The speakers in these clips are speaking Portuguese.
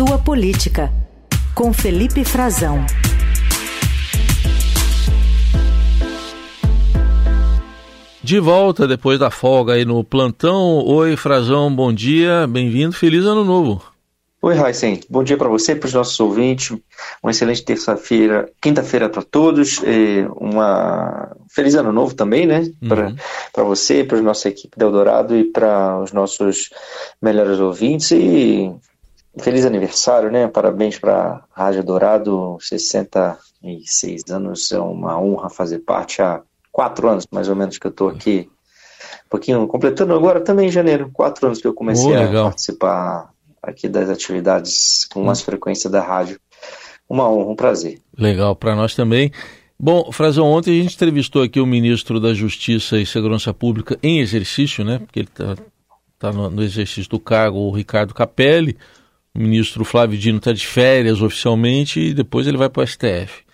Sua Política, com Felipe Frazão. De volta depois da folga aí no plantão. Oi, Frazão, bom dia, bem-vindo, feliz ano novo. Oi, Raíssen. Bom dia para você, para os nossos ouvintes. Uma excelente terça-feira, quinta-feira para todos. Uma feliz ano novo também, né? Uhum. Para você, para a nossa equipe da Eldorado e para os nossos melhores ouvintes. E feliz aniversário, né? Parabéns para a Rádio Dourado, 66 anos. É uma honra fazer parte há quatro anos, mais ou menos, que eu estou aqui. Um pouquinho completando agora também em janeiro, quatro anos que eu comecei oh, a participar aqui das atividades com mais frequência da rádio. Uma honra, um prazer. Legal, para nós também. Bom, Frazão, ontem a gente entrevistou aqui o ministro da Justiça e Segurança Pública em exercício, né? Porque ele está tá no, no, exercício do cargo, o Ricardo Capelli. O ministro Flávio Dino está de férias oficialmente e depois ele vai para o STF.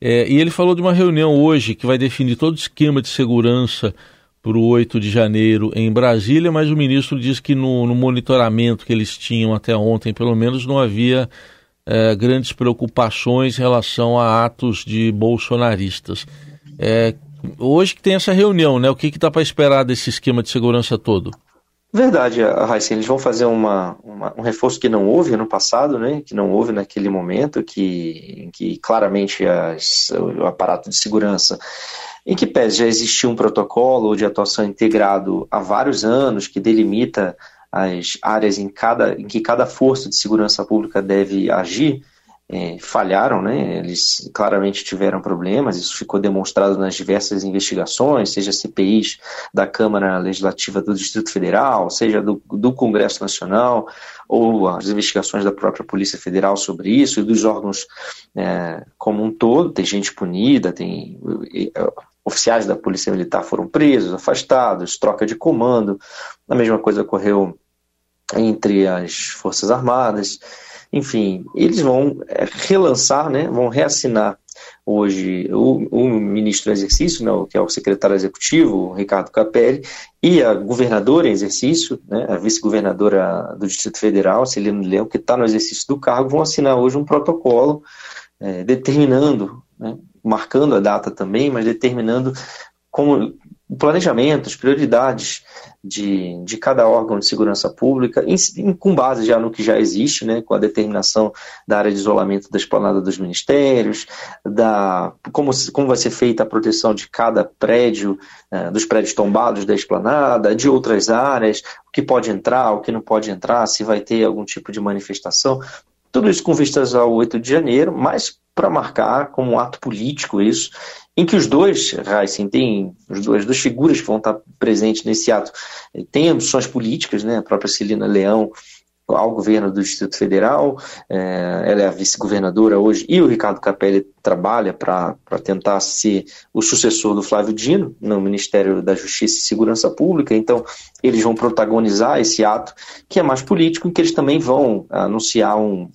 É, e ele falou de uma reunião hoje que vai definir todo o esquema de segurança para o 8 de janeiro em Brasília, mas o ministro diz que no, no monitoramento que eles tinham até ontem, pelo menos, não havia é, grandes preocupações em relação a atos de bolsonaristas. É, hoje que tem essa reunião, né? O que está para esperar desse esquema de segurança todo? Verdade, Raíssa, eles vão fazer uma, uma, um reforço que não houve no passado, né, que não houve naquele momento, que, que claramente as, o aparato de segurança, em que pese já existia um protocolo de atuação integrado há vários anos, que delimita as áreas em, cada, em que cada força de segurança pública deve agir, é, falharam, né? eles claramente tiveram problemas, isso ficou demonstrado nas diversas investigações, seja CPIs da Câmara Legislativa do Distrito Federal, seja do, do Congresso Nacional, ou as investigações da própria Polícia Federal sobre isso, e dos órgãos é, como um todo, tem gente punida, tem oficiais da Polícia Militar foram presos, afastados, troca de comando, a mesma coisa ocorreu entre as Forças Armadas, enfim, eles vão é, relançar, né, vão reassinar hoje o, o ministro em exercício, né, que é o secretário executivo, Ricardo Capelli, e a governadora em exercício, né, a vice-governadora do Distrito Federal, Celina Leão, que está no exercício do cargo, vão assinar hoje um protocolo é, determinando, né, marcando a data também, mas determinando como o planejamento, as prioridades de, de cada órgão de segurança pública, em, em, com base já no que já existe, né, com a determinação da área de isolamento da esplanada dos ministérios, da como, como vai ser feita a proteção de cada prédio, uh, dos prédios tombados da esplanada, de outras áreas, o que pode entrar, o que não pode entrar, se vai ter algum tipo de manifestação. Tudo isso com vistas ao 8 de janeiro, mas para marcar como um ato político isso, em que os dois, Heisen, tem os dois, duas figuras que vão estar presentes nesse ato, eh, têm ambições políticas, né? a própria Celina Leão ao governo do Distrito Federal, é, ela é a vice-governadora hoje, e o Ricardo Capelli trabalha para tentar ser o sucessor do Flávio Dino no Ministério da Justiça e Segurança Pública, então eles vão protagonizar esse ato, que é mais político, em que eles também vão anunciar um,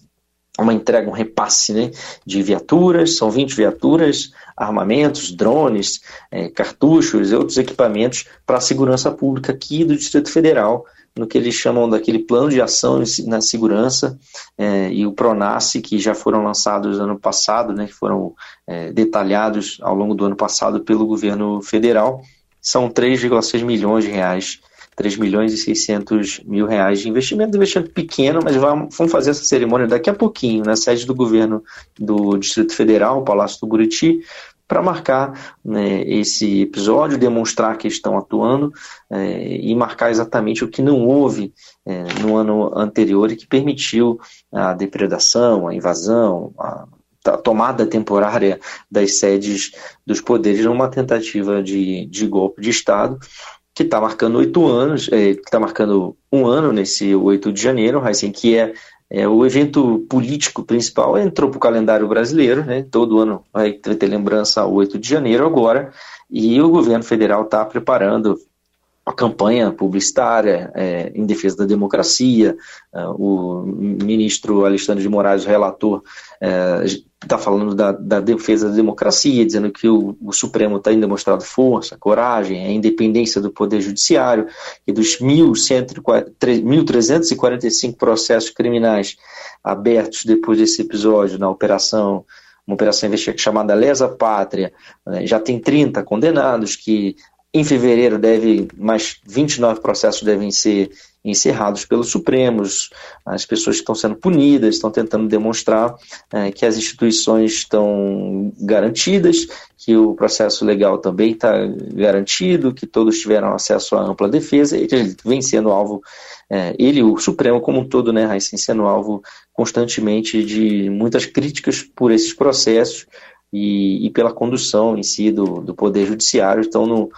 uma entrega, um repasse né, de viaturas, são 20 viaturas, armamentos, drones, é, cartuchos e outros equipamentos para a segurança pública aqui do Distrito Federal, no que eles chamam daquele plano de ação na segurança é, e o PRONASSE, que já foram lançados ano passado, né, que foram é, detalhados ao longo do ano passado pelo governo federal, são 3,6 milhões de reais 3 milhões e 600 mil reais de investimento, investimento pequeno, mas vamos fazer essa cerimônia daqui a pouquinho, na sede do governo do Distrito Federal, Palácio do Buriti, para marcar né, esse episódio, demonstrar que estão atuando é, e marcar exatamente o que não houve é, no ano anterior e que permitiu a depredação, a invasão, a a tomada temporária das sedes dos poderes numa tentativa de, de golpe de Estado que está marcando oito anos, é, que está marcando um ano nesse 8 de janeiro, assim, que é, é o evento político principal, entrou para o calendário brasileiro, né, todo ano vai ter lembrança ao 8 de janeiro agora, e o governo federal está preparando campanha publicitária é, em defesa da democracia. É, o ministro Alexandre de Moraes, o relator, está é, falando da, da, defesa da democracia, dizendo que o, o Supremo tem demonstrado força, coragem, a independência do Poder Judiciário e dos 1.345 processos criminais abertos depois desse episódio na operação uma operação chamada Lesa Pátria, né, já tem 30 condenados que em fevereiro deve mais 29 processos devem ser encerrados pelos Supremos. As pessoas que estão sendo punidas estão tentando demonstrar é, que as instituições estão garantidas, que o processo legal também está garantido, que todos tiveram acesso à ampla defesa ele vem sendo alvo, é, ele, o Supremo como um todo, né, vem sendo alvo constantemente de muitas críticas por esses processos e, e pela condução em si do, do Poder Judiciário. Então, no,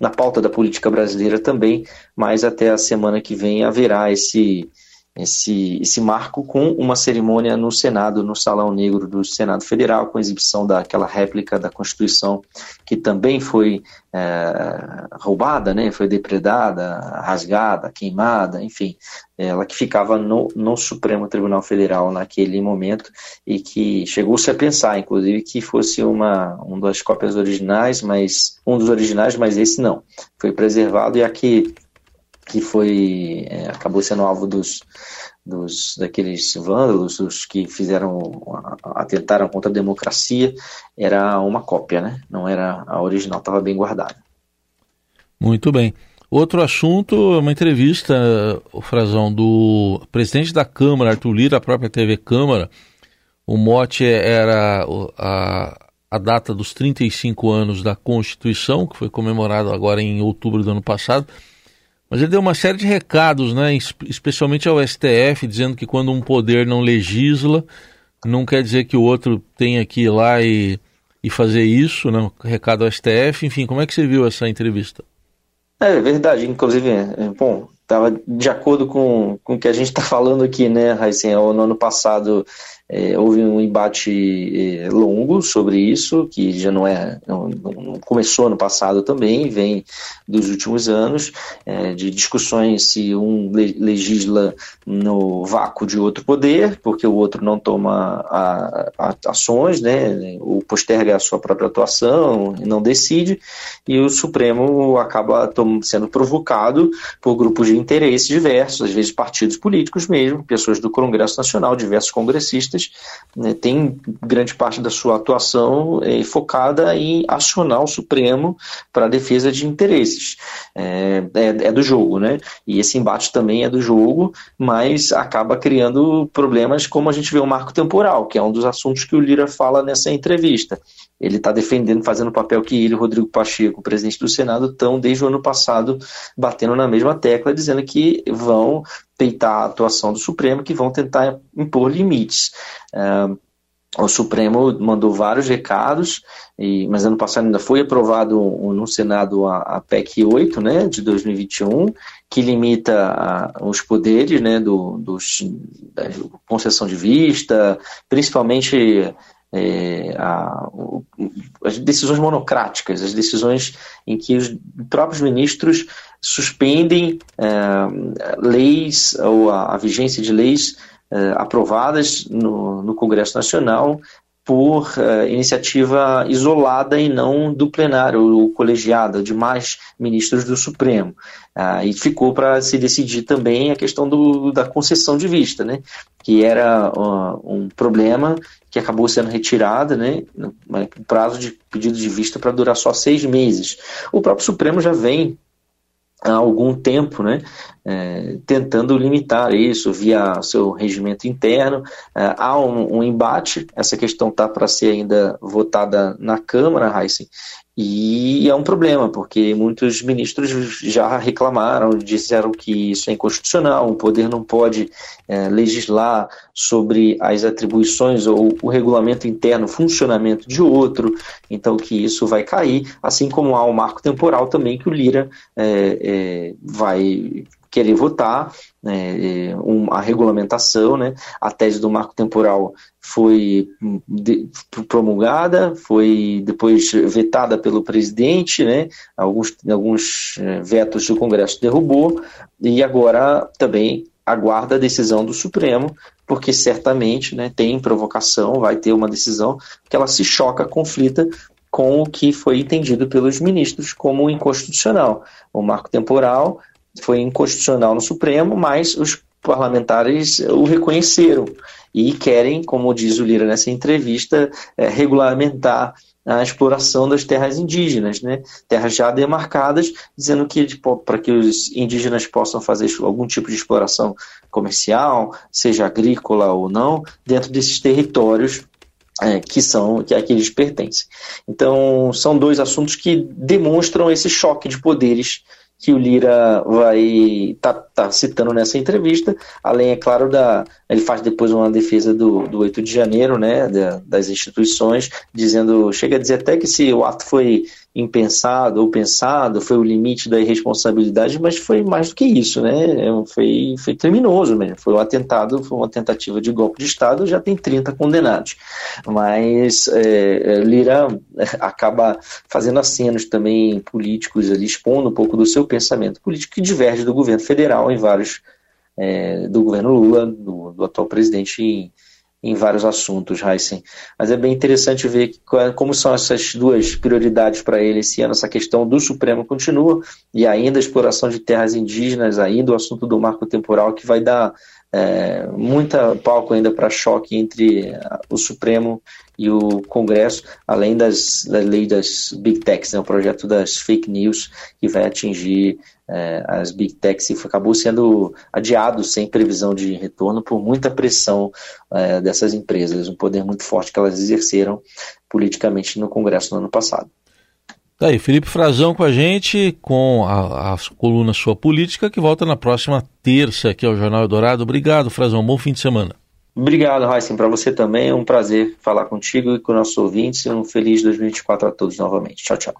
na pauta da política brasileira também, mas até a semana que vem haverá esse, esse, esse marco com uma cerimônia no Senado, no Salão Negro do Senado Federal, com exibição daquela réplica da Constituição que também foi é, roubada, né, foi depredada, rasgada, queimada, enfim, ela que ficava no, no Supremo Tribunal Federal naquele momento e que chegou-se a pensar, inclusive, que fosse uma, uma das cópias originais, mas um dos originais, mas esse não, foi preservado e aqui que foi é, acabou sendo alvo dos, dos daqueles vândalos, os que fizeram atentaram contra a democracia, era uma cópia, né? Não era a original, estava bem guardada. Muito bem. Outro assunto, uma entrevista, o Frazão, do presidente da Câmara, Arthur Lira, a própria TV Câmara. O mote era a, a data dos 35 anos da Constituição, que foi comemorado agora em outubro do ano passado. Mas ele deu uma série de recados, né, especialmente ao STF, dizendo que quando um poder não legisla, não quer dizer que o outro tenha que ir lá e, e fazer isso, né? Recado ao STF, enfim, como é que você viu essa entrevista? É verdade, inclusive, é, bom, estava de acordo com, com o que a gente está falando aqui, né, Raíssen? No ano passado é, houve um embate é, longo sobre isso, que já não é. Não, não, começou no passado também, vem dos últimos anos, é, de discussões se um legisla no vácuo de outro poder, porque o outro não toma a, a, ações, né, ou posterga a sua própria atuação e não decide, e o Supremo acaba sendo provocado por grupos de interesses diversos, às vezes partidos políticos mesmo, pessoas do Congresso Nacional, diversos congressistas né, tem grande parte da sua atuação é, focada em acionar o Supremo para a defesa de interesses. É, é, é, do jogo, né? E esse embate também é do jogo, mas acaba criando problemas como a gente vê o marco temporal, que é um dos assuntos que o Lira fala nessa entrevista. Ele está defendendo, fazendo o papel que ele, Rodrigo Pacheco, presidente do Senado, estão desde o ano passado batendo na mesma tecla, dizendo que vão peitar a atuação do Supremo, que vão tentar impor limites. Uh, o Supremo mandou vários recados, e, mas ano passado ainda foi aprovado no Senado a, a PEC 8, né, de 2021, que limita a, os poderes né, do, dos, da concessão de vista, principalmente é, a, o, as decisões monocráticas, as decisões em que os próprios ministros suspendem é, leis ou a, a, vigência de leis é, aprovadas no, no, Congresso Nacional por uh, iniciativa isolada e não do plenário ou colegiada de mais ministros do Supremo. Uh, e ficou para se decidir também a questão do, da concessão de vista, né? que era uh, um problema que acabou sendo retirada, né? o prazo de pedido de vista para durar só seis meses. O próprio Supremo já vem há algum tempo, né, é, tentando limitar isso via seu regimento interno. É, há um, um, embate, essa questão está para ser ainda votada na Câmara, Heisen, e é um problema, porque muitos ministros já reclamaram, disseram que isso é inconstitucional, o poder não pode é, legislar sobre as atribuições ou o regulamento interno, funcionamento de outro, então que isso vai cair, assim como há o um marco temporal também que o Lira é, é, vai querer votar né, um, a regulamentação, né, a tese do marco temporal foi de, promulgada, foi depois vetada pelo presidente, né, alguns, alguns é, vetos do Congresso derrubou, e agora também aguarda a decisão do Supremo, porque certamente né, tem provocação, vai ter uma decisão que ela se choca, conflita com o que foi entendido pelos ministros como inconstitucional. O marco temporal foi inconstitucional no Supremo, mas os parlamentares o reconheceram e querem, como diz o Lira nessa entrevista, é, regulamentar a exploração das terras indígenas, né? terras já demarcadas, dizendo que para que os indígenas possam fazer algum tipo de exploração comercial, seja agrícola ou não, dentro desses territórios é, que são que a que eles pertencem. Então, são dois assuntos que demonstram esse choque de poderes que o Lira vai tá, tá, citando nessa entrevista, além, é claro, da. Ele faz depois uma defesa do, do 8 de janeiro, né, da, das instituições, dizendo, chega a dizer até que se o ato foi impensado ou pensado, foi o limite da irresponsabilidade, mas foi mais do que isso, né? Foi, foi criminoso mesmo. Foi um atentado, foi uma tentativa de golpe de Estado, já tem 30 condenados. Mas é, é Lira acaba fazendo acenos também políticos ali, expondo um pouco do seu pensamento político que diverge do governo federal em vários. É, do governo Lula, do, do atual presidente, em, em vários assuntos, Heisen. Mas é bem interessante ver como são essas duas prioridades para ele esse ano. Essa questão do Supremo continua e ainda a exploração de terras indígenas, ainda o assunto do marco temporal, que vai dar é, muita palco ainda para choque entre o Supremo e o Congresso, além das, da lei das Big Techs, né, o projeto das fake news, que vai atingir é, as Big Techs e acabou sendo adiado sem previsão de retorno por muita pressão é, dessas empresas, um poder muito forte que elas exerceram politicamente no Congresso no ano passado. Tá aí, Felipe Frazão com a gente, com a, a coluna Sua Política, que volta na próxima terça aqui ao Jornal Eldorado. Obrigado, Frazão. Bom fim de semana. Obrigado, Raíssen. Para você também é um prazer falar contigo e com nossos ouvintes. Um feliz 2024 a todos novamente. Tchau, tchau.